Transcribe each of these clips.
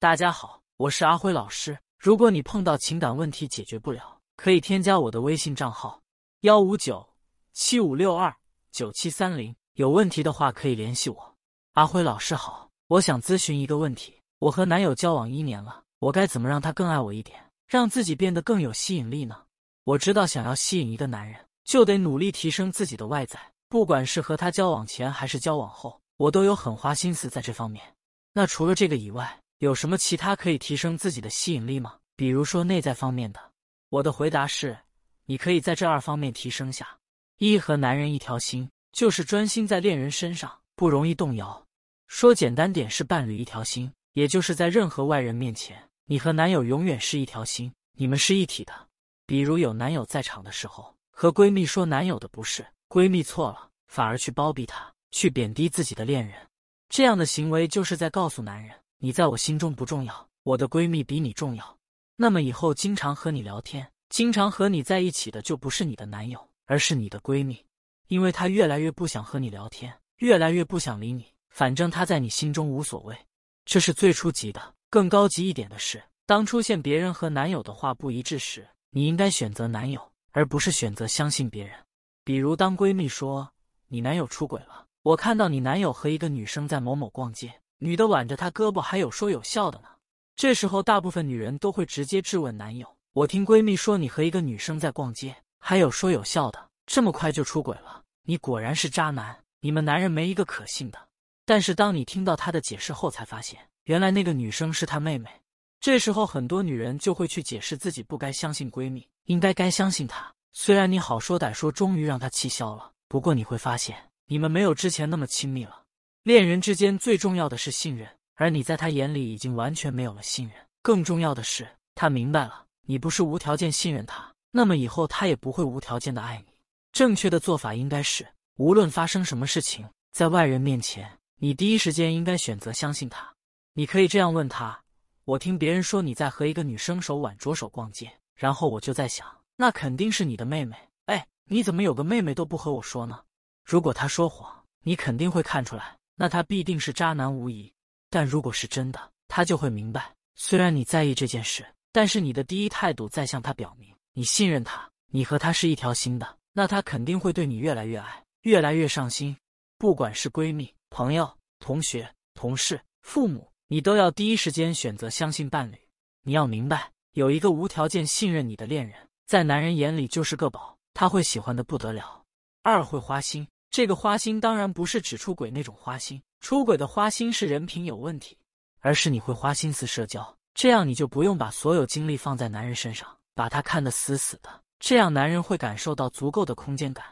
大家好，我是阿辉老师。如果你碰到情感问题解决不了，可以添加我的微信账号：幺五九七五六二九七三零。有问题的话可以联系我。阿辉老师好，我想咨询一个问题：我和男友交往一年了，我该怎么让他更爱我一点，让自己变得更有吸引力呢？我知道，想要吸引一个男人，就得努力提升自己的外在。不管是和他交往前还是交往后，我都有很花心思在这方面。那除了这个以外，有什么其他可以提升自己的吸引力吗？比如说内在方面的？我的回答是：你可以在这二方面提升下。一和男人一条心。就是专心在恋人身上，不容易动摇。说简单点，是伴侣一条心，也就是在任何外人面前，你和男友永远是一条心，你们是一体的。比如有男友在场的时候，和闺蜜说男友的不是，闺蜜错了，反而去包庇他，去贬低自己的恋人，这样的行为就是在告诉男人，你在我心中不重要，我的闺蜜比你重要。那么以后经常和你聊天，经常和你在一起的就不是你的男友，而是你的闺蜜。因为她越来越不想和你聊天，越来越不想理你，反正她在你心中无所谓，这是最初级的。更高级一点的是，当出现别人和男友的话不一致时，你应该选择男友，而不是选择相信别人。比如，当闺蜜说你男友出轨了，我看到你男友和一个女生在某某逛街，女的挽着他胳膊，还有说有笑的呢。这时候，大部分女人都会直接质问男友：“我听闺蜜说你和一个女生在逛街，还有说有笑的。”这么快就出轨了，你果然是渣男！你们男人没一个可信的。但是当你听到他的解释后，才发现原来那个女生是他妹妹。这时候很多女人就会去解释自己不该相信闺蜜，应该该相信她。虽然你好说歹说，终于让她气消了，不过你会发现你们没有之前那么亲密了。恋人之间最重要的是信任，而你在他眼里已经完全没有了信任。更重要的是，他明白了你不是无条件信任他，那么以后他也不会无条件的爱你。正确的做法应该是，无论发生什么事情，在外人面前，你第一时间应该选择相信他。你可以这样问他：“我听别人说你在和一个女生手挽着手逛街，然后我就在想，那肯定是你的妹妹。哎，你怎么有个妹妹都不和我说呢？”如果他说谎，你肯定会看出来，那他必定是渣男无疑。但如果是真的，他就会明白，虽然你在意这件事，但是你的第一态度在向他表明你信任他，你和他是一条心的。那他肯定会对你越来越爱，越来越上心。不管是闺蜜、朋友、同学、同事、父母，你都要第一时间选择相信伴侣。你要明白，有一个无条件信任你的恋人，在男人眼里就是个宝，他会喜欢的不得了。二会花心，这个花心当然不是指出轨那种花心，出轨的花心是人品有问题，而是你会花心思社交，这样你就不用把所有精力放在男人身上，把他看得死死的。这样，男人会感受到足够的空间感。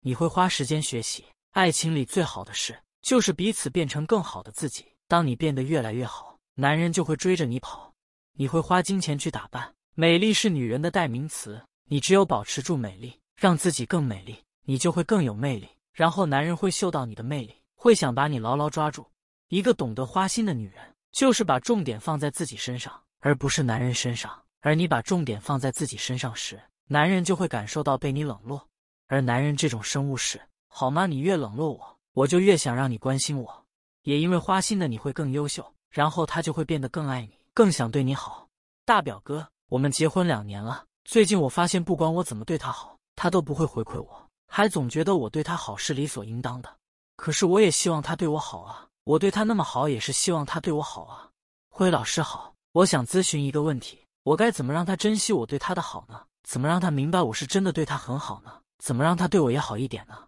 你会花时间学习，爱情里最好的事就是彼此变成更好的自己。当你变得越来越好，男人就会追着你跑。你会花金钱去打扮，美丽是女人的代名词。你只有保持住美丽，让自己更美丽，你就会更有魅力。然后，男人会嗅到你的魅力，会想把你牢牢抓住。一个懂得花心的女人，就是把重点放在自己身上，而不是男人身上。而你把重点放在自己身上时，男人就会感受到被你冷落，而男人这种生物是好吗？你越冷落我，我就越想让你关心我。也因为花心的你会更优秀，然后他就会变得更爱你，更想对你好。大表哥，我们结婚两年了，最近我发现不管我怎么对他好，他都不会回馈我，还总觉得我对他好是理所应当的。可是我也希望他对我好啊，我对他那么好，也是希望他对我好啊。辉老师好，我想咨询一个问题，我该怎么让他珍惜我对他的好呢？怎么让他明白我是真的对他很好呢？怎么让他对我也好一点呢？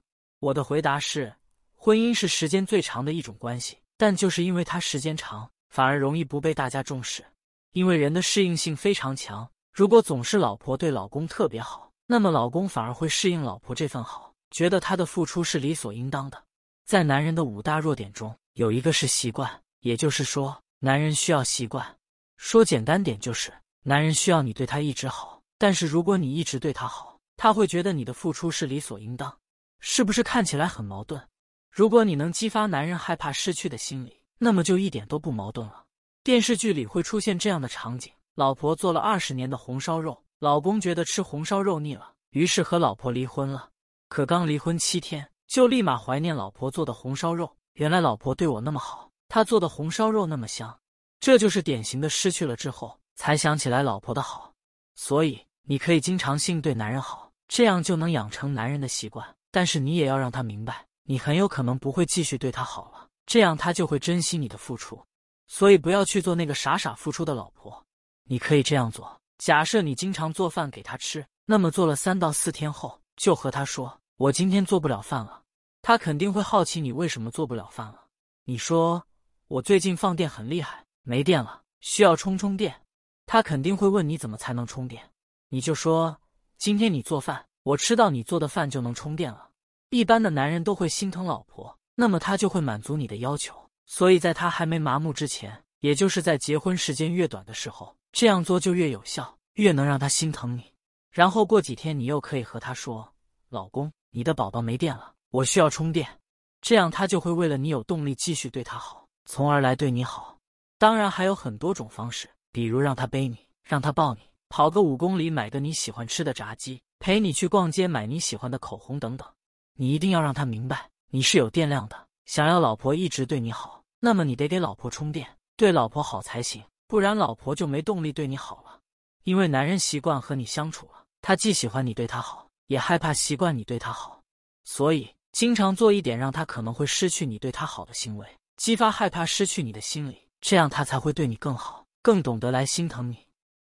我的回答是：婚姻是时间最长的一种关系，但就是因为它时间长，反而容易不被大家重视。因为人的适应性非常强，如果总是老婆对老公特别好，那么老公反而会适应老婆这份好，觉得他的付出是理所应当的。在男人的五大弱点中，有一个是习惯，也就是说，男人需要习惯。说简单点，就是男人需要你对他一直好。但是如果你一直对他好，他会觉得你的付出是理所应当，是不是看起来很矛盾？如果你能激发男人害怕失去的心理，那么就一点都不矛盾了。电视剧里会出现这样的场景：老婆做了二十年的红烧肉，老公觉得吃红烧肉腻了，于是和老婆离婚了。可刚离婚七天，就立马怀念老婆做的红烧肉。原来老婆对我那么好，她做的红烧肉那么香。这就是典型的失去了之后才想起来老婆的好。所以你可以经常性对男人好，这样就能养成男人的习惯。但是你也要让他明白，你很有可能不会继续对他好了，这样他就会珍惜你的付出。所以不要去做那个傻傻付出的老婆。你可以这样做：假设你经常做饭给他吃，那么做了三到四天后，就和他说：“我今天做不了饭了。”他肯定会好奇你为什么做不了饭了。你说：“我最近放电很厉害。”没电了，需要充充电。他肯定会问你怎么才能充电，你就说今天你做饭，我吃到你做的饭就能充电了。一般的男人都会心疼老婆，那么他就会满足你的要求。所以在他还没麻木之前，也就是在结婚时间越短的时候，这样做就越有效，越能让他心疼你。然后过几天你又可以和他说：“老公，你的宝宝没电了，我需要充电。”这样他就会为了你有动力继续对他好，从而来对你好。当然还有很多种方式，比如让他背你，让他抱你，跑个五公里买个你喜欢吃的炸鸡，陪你去逛街买你喜欢的口红等等。你一定要让他明白你是有电量的。想要老婆一直对你好，那么你得给老婆充电，对老婆好才行，不然老婆就没动力对你好了。因为男人习惯和你相处了，他既喜欢你对他好，也害怕习惯你对他好，所以经常做一点让他可能会失去你对他好的行为，激发害怕失去你的心理。这样他才会对你更好，更懂得来心疼你。